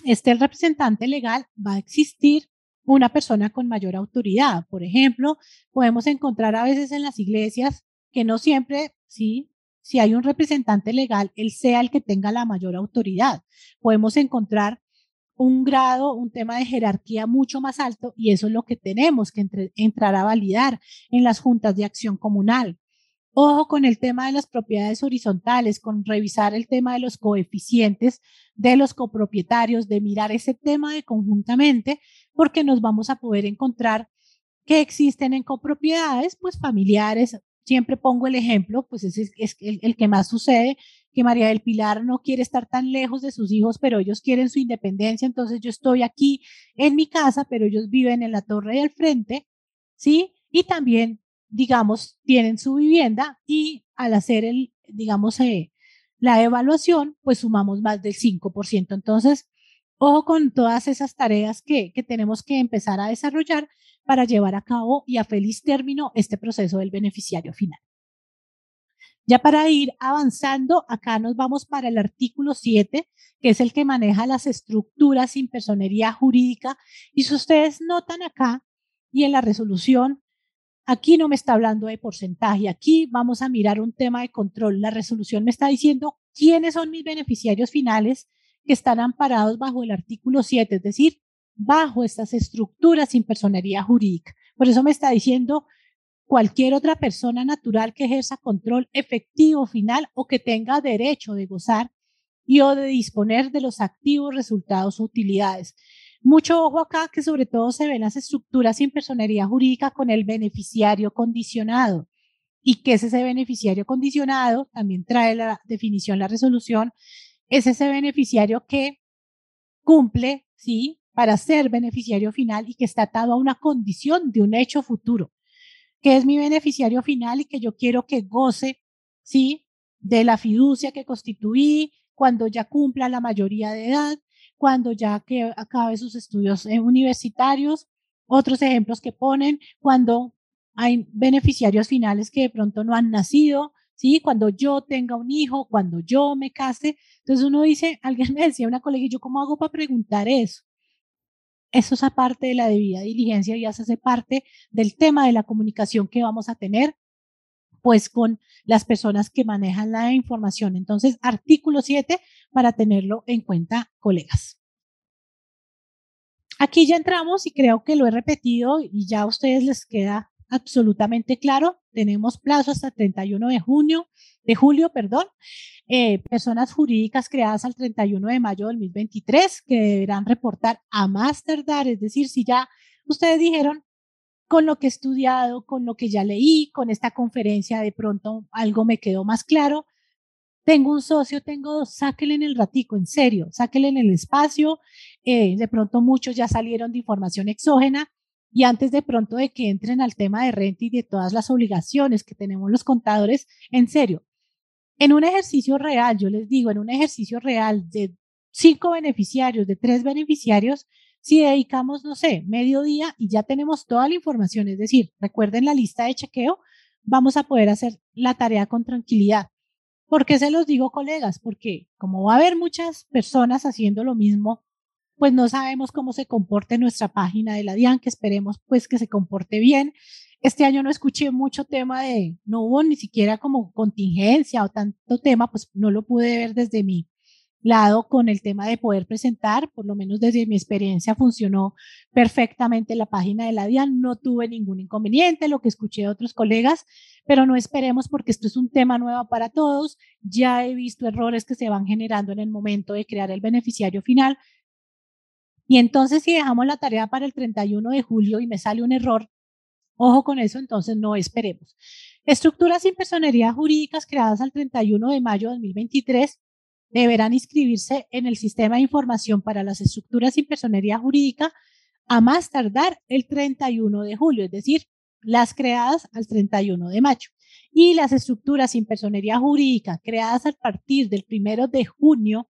esté el representante legal, va a existir una persona con mayor autoridad. Por ejemplo, podemos encontrar a veces en las iglesias que no siempre, sí, si hay un representante legal, él sea el que tenga la mayor autoridad. Podemos encontrar un grado, un tema de jerarquía mucho más alto y eso es lo que tenemos que entrar a validar en las juntas de acción comunal. Ojo con el tema de las propiedades horizontales, con revisar el tema de los coeficientes de los copropietarios, de mirar ese tema de conjuntamente, porque nos vamos a poder encontrar que existen en copropiedades, pues familiares. Siempre pongo el ejemplo, pues es, el que más sucede, que María del Pilar no quiere estar tan lejos de sus hijos, pero ellos quieren su independencia, entonces yo estoy aquí en mi casa, pero ellos viven en la torre del frente, ¿sí? Y también digamos, tienen su vivienda y al hacer el, digamos, eh, la evaluación, pues sumamos más del 5%. Entonces, ojo con todas esas tareas que, que tenemos que empezar a desarrollar para llevar a cabo y a feliz término este proceso del beneficiario final. Ya para ir avanzando, acá nos vamos para el artículo 7, que es el que maneja las estructuras sin personería jurídica. Y si ustedes notan acá y en la resolución, aquí no me está hablando de porcentaje, aquí vamos a mirar un tema de control. La resolución me está diciendo quiénes son mis beneficiarios finales que están amparados bajo el artículo 7, es decir, bajo estas estructuras sin personería jurídica. Por eso me está diciendo cualquier otra persona natural que ejerza control efectivo final o que tenga derecho de gozar y o de disponer de los activos, resultados o utilidades. Mucho ojo acá que sobre todo se ven las estructuras sin personería jurídica con el beneficiario condicionado. ¿Y qué es ese beneficiario condicionado? También trae la definición, la resolución. Es ese beneficiario que cumple, ¿sí? Para ser beneficiario final y que está atado a una condición de un hecho futuro que es mi beneficiario final y que yo quiero que goce, ¿sí? De la fiducia que constituí cuando ya cumpla la mayoría de edad, cuando ya que acabe sus estudios eh, universitarios. Otros ejemplos que ponen cuando hay beneficiarios finales que de pronto no han nacido, ¿sí? Cuando yo tenga un hijo, cuando yo me case. Entonces uno dice, alguien me decía, una colega, ¿y yo cómo hago para preguntar eso? Eso es aparte de la debida diligencia y hace parte del tema de la comunicación que vamos a tener pues con las personas que manejan la información. Entonces, artículo 7 para tenerlo en cuenta, colegas. Aquí ya entramos y creo que lo he repetido y ya a ustedes les queda absolutamente claro. Tenemos plazo hasta 31 de junio, de julio, perdón. Eh, personas jurídicas creadas al 31 de mayo de 2023 que deberán reportar a más tardar, es decir, si ya ustedes dijeron con lo que he estudiado, con lo que ya leí, con esta conferencia, de pronto algo me quedó más claro. Tengo un socio, tengo dos, sáquenle en el ratico, en serio, sáquenle en el espacio. Eh, de pronto muchos ya salieron de información exógena y antes de pronto de que entren al tema de renta y de todas las obligaciones que tenemos los contadores, en serio, en un ejercicio real, yo les digo, en un ejercicio real de cinco beneficiarios, de tres beneficiarios, si dedicamos, no sé, medio día y ya tenemos toda la información, es decir, recuerden la lista de chequeo, vamos a poder hacer la tarea con tranquilidad. ¿Por qué se los digo, colegas? Porque como va a haber muchas personas haciendo lo mismo, pues no sabemos cómo se comporte nuestra página de la DIAN, que esperemos pues que se comporte bien. Este año no escuché mucho tema de, no hubo ni siquiera como contingencia o tanto tema, pues no lo pude ver desde mi lado con el tema de poder presentar, por lo menos desde mi experiencia funcionó perfectamente la página de la DIAN, no tuve ningún inconveniente, lo que escuché de otros colegas, pero no esperemos porque esto es un tema nuevo para todos, ya he visto errores que se van generando en el momento de crear el beneficiario final, y entonces si dejamos la tarea para el 31 de julio y me sale un error, ojo con eso, entonces no esperemos. Estructuras sin personería jurídicas creadas al 31 de mayo de 2023 deberán inscribirse en el sistema de información para las estructuras sin personería jurídica a más tardar el 31 de julio, es decir, las creadas al 31 de mayo. Y las estructuras sin personería jurídica creadas a partir del 1 de junio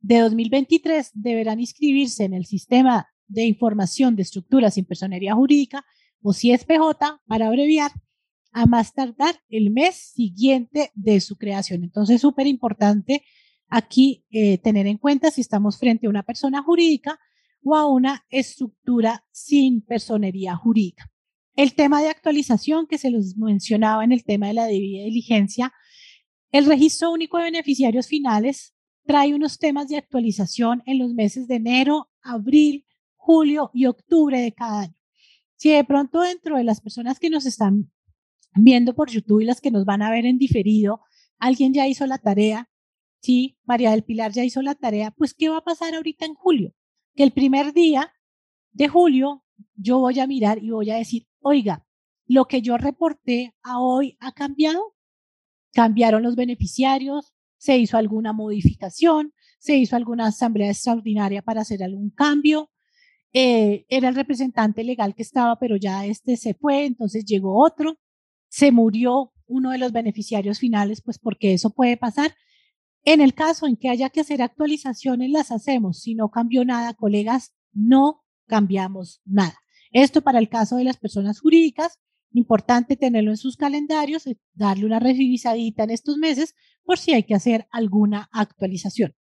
de 2023 deberán inscribirse en el sistema de información de estructuras sin personería jurídica o CSPJ para abreviar a más tardar el mes siguiente de su creación. Entonces, súper importante aquí eh, tener en cuenta si estamos frente a una persona jurídica o a una estructura sin personería jurídica. El tema de actualización que se los mencionaba en el tema de la debida diligencia, el registro único de beneficiarios finales trae unos temas de actualización en los meses de enero, abril, julio y octubre de cada año. Si de pronto dentro de las personas que nos están viendo por YouTube y las que nos van a ver en diferido, alguien ya hizo la tarea, sí, María del Pilar ya hizo la tarea, pues ¿qué va a pasar ahorita en julio? Que el primer día de julio yo voy a mirar y voy a decir, oiga, lo que yo reporté a hoy ha cambiado, cambiaron los beneficiarios, se hizo alguna modificación, se hizo alguna asamblea extraordinaria para hacer algún cambio. Eh, era el representante legal que estaba, pero ya este se fue, entonces llegó otro, se murió uno de los beneficiarios finales, pues porque eso puede pasar. En el caso en que haya que hacer actualizaciones, las hacemos. Si no cambió nada, colegas, no cambiamos nada. Esto para el caso de las personas jurídicas Importante tenerlo en sus calendarios, eh, darle una revisadita en estos meses por si hay que hacer alguna actualización.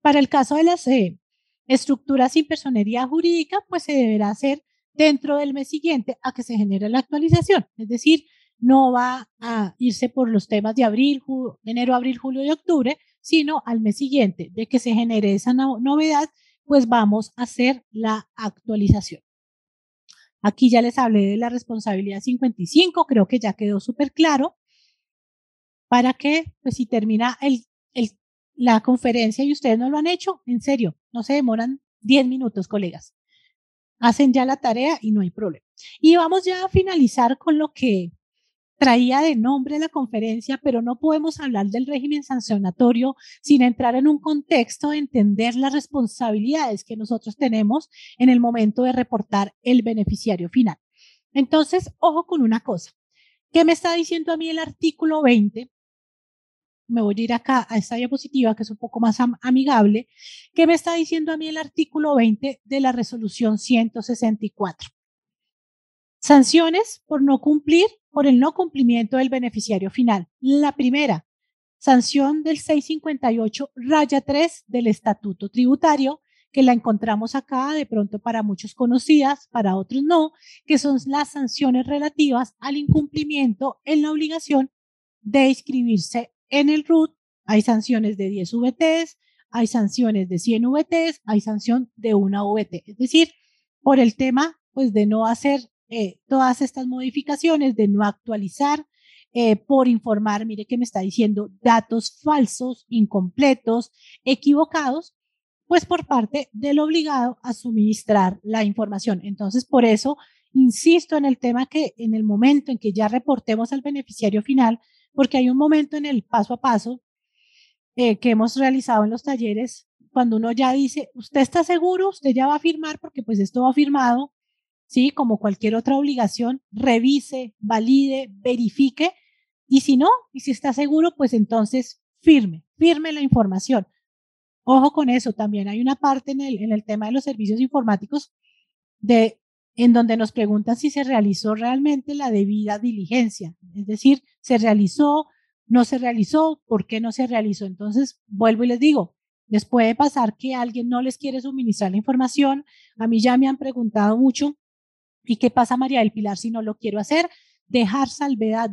Para el caso de las eh, estructuras sin personería jurídica, pues se deberá hacer dentro del mes siguiente a que se genere la actualización. Es decir, no va a irse por los temas de abril, enero, abril, julio y octubre, sino al mes siguiente de que se genere esa novedad, pues vamos a hacer la actualización. Aquí ya les hablé de la responsabilidad 55, creo que ya quedó súper claro. Para que, pues si termina el, la conferencia y ustedes no lo han hecho, en serio, no se demoran 10 minutos, colegas. Hacen ya la tarea y no hay problema. Y vamos ya a finalizar con lo que traía de nombre la conferencia, pero no podemos hablar del régimen sancionatorio sin entrar en un contexto de entender las responsabilidades que nosotros tenemos en el momento de reportar el beneficiario final. Entonces, ojo con una cosa. ¿Qué me está diciendo a mí el artículo 20? Me voy a ir acá a esta diapositiva que es un poco más amigable. ¿Qué me está diciendo a mí el artículo 20 de la resolución 164? Sanciones por no cumplir, por el no cumplimiento del beneficiario final. La primera, sanción del 658 raya 3 del Estatuto Tributario, que la encontramos acá de pronto para muchos conocidas, para otros no, que son las sanciones relativas al incumplimiento en la obligación de inscribirse en el RUT. Hay sanciones de 10 VTs, hay sanciones de 100 VTs, hay sanción de una VT. Es decir, por el tema pues de no hacer eh, todas estas modificaciones, de no actualizar, eh, por informar, mire que me está diciendo datos falsos, incompletos, equivocados, pues por parte del obligado a suministrar la información. Entonces, por eso, insisto en el tema que en el momento en que ya reportemos al beneficiario final, porque hay un momento en el paso a paso eh, que hemos realizado en los talleres, cuando uno ya dice, usted está seguro, usted ya va a firmar, porque pues esto va firmado, ¿sí? Como cualquier otra obligación, revise, valide, verifique y si no, y si está seguro, pues entonces firme, firme la información. Ojo con eso, también hay una parte en el, en el tema de los servicios informáticos de, en donde nos preguntan si se realizó realmente la debida diligencia, es decir, se realizó, no se realizó, por qué no se realizó. Entonces, vuelvo y les digo, les puede pasar que alguien no les quiere suministrar la información. A mí ya me han preguntado mucho ¿Y qué pasa, María del Pilar, si no lo quiero hacer? Dejar salvedad,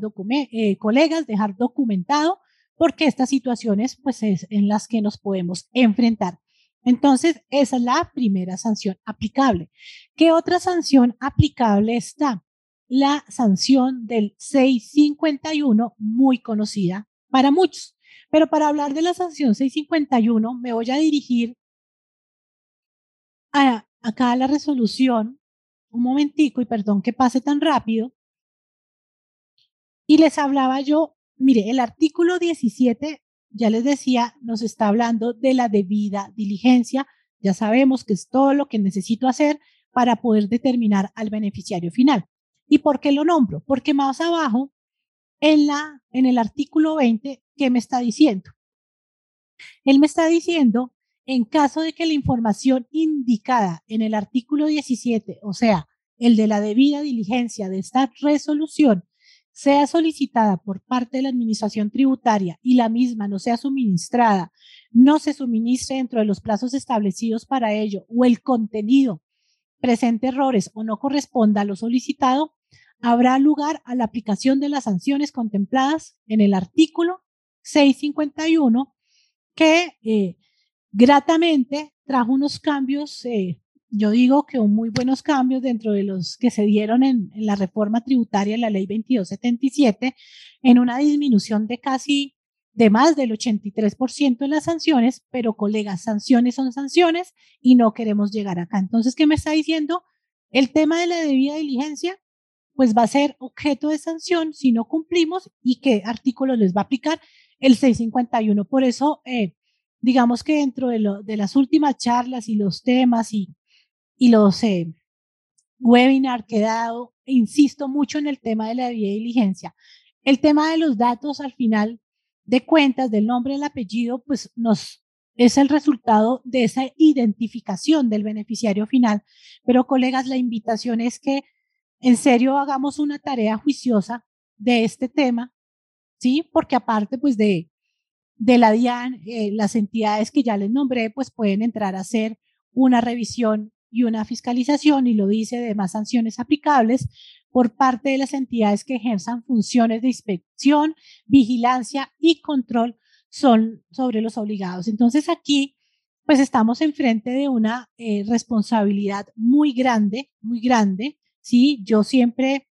eh, colegas, dejar documentado, porque estas situaciones, pues, es en las que nos podemos enfrentar. Entonces, esa es la primera sanción aplicable. ¿Qué otra sanción aplicable está? La sanción del 651, muy conocida para muchos. Pero para hablar de la sanción 651, me voy a dirigir a, acá a la resolución un momentico y perdón que pase tan rápido. Y les hablaba yo, mire, el artículo 17, ya les decía, nos está hablando de la debida diligencia. Ya sabemos que es todo lo que necesito hacer para poder determinar al beneficiario final. ¿Y por qué lo nombro? Porque más abajo, en, la, en el artículo 20, ¿qué me está diciendo? Él me está diciendo en caso de que la información indicada en el artículo 17, o sea, el de la debida diligencia de esta resolución, sea solicitada por parte de la Administración Tributaria y la misma no sea suministrada, no se suministre dentro de los plazos establecidos para ello o el contenido presente errores o no corresponda a lo solicitado, habrá lugar a la aplicación de las sanciones contempladas en el artículo 651 que eh, gratamente trajo unos cambios, eh, yo digo que muy buenos cambios dentro de los que se dieron en, la reforma tributaria, la ley 2277, en una disminución de casi de más del 83% en las sanciones, pero colegas, sanciones son sanciones y no queremos llegar acá. Entonces, ¿qué me está diciendo? El tema de la debida diligencia, pues va a ser objeto de sanción si no cumplimos y qué artículo les va a aplicar el 651. Por eso, eh, digamos que dentro de, lo, de las últimas charlas y los temas y, y los eh, webinars que he dado, insisto mucho en el tema de la diligencia. El tema de los datos al final de cuentas, del nombre, el apellido, pues nos es el resultado de esa identificación del beneficiario final. Pero colegas, la invitación es que en serio hagamos una tarea juiciosa de este tema, ¿sí? Porque aparte, pues de, de la DIAN, eh, las entidades que ya les nombré, pues pueden entrar a hacer una revisión y una fiscalización, y lo dice de más sanciones aplicables por parte de las entidades que ejerzan funciones de inspección, vigilancia y control son sobre los obligados. Entonces aquí, pues estamos enfrente de una eh, responsabilidad muy grande, muy grande. Sí, yo siempre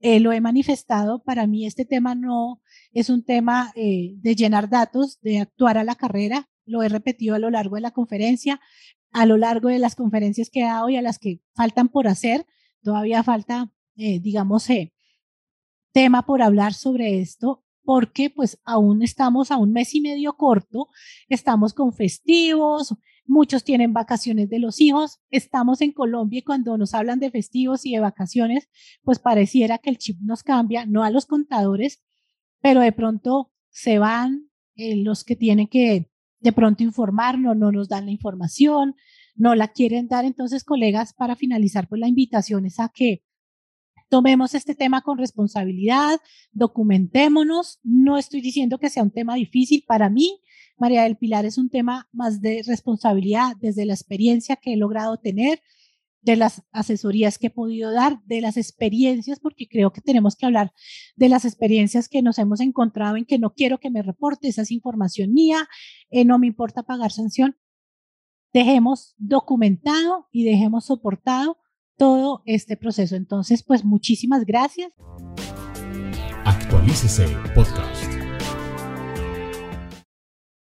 eh, lo he manifestado. Para mí este tema no es un tema eh, de llenar datos, de actuar a la carrera. Lo he repetido a lo largo de la conferencia, a lo largo de las conferencias que he dado y a las que faltan por hacer. Todavía falta, eh, digamos, eh, tema por hablar sobre esto, porque pues aún estamos a un mes y medio corto, estamos con festivos, muchos tienen vacaciones de los hijos, estamos en Colombia y cuando nos hablan de festivos y de vacaciones, pues pareciera que el chip nos cambia, no a los contadores, pero de pronto se van eh, los que tienen que de pronto informarnos, no nos dan la información, no la quieren dar. Entonces, colegas, para finalizar, pues la invitación es a que tomemos este tema con responsabilidad, documentémonos. No estoy diciendo que sea un tema difícil para mí. María del Pilar es un tema más de responsabilidad desde la experiencia que he logrado tener de las asesorías que he podido dar, de las experiencias, porque creo que tenemos que hablar de las experiencias que nos hemos encontrado en que no quiero que me reporte, esa es información mía, eh, no me importa pagar sanción. Dejemos documentado y dejemos soportado todo este proceso. Entonces, pues muchísimas gracias. Actualícese podcast.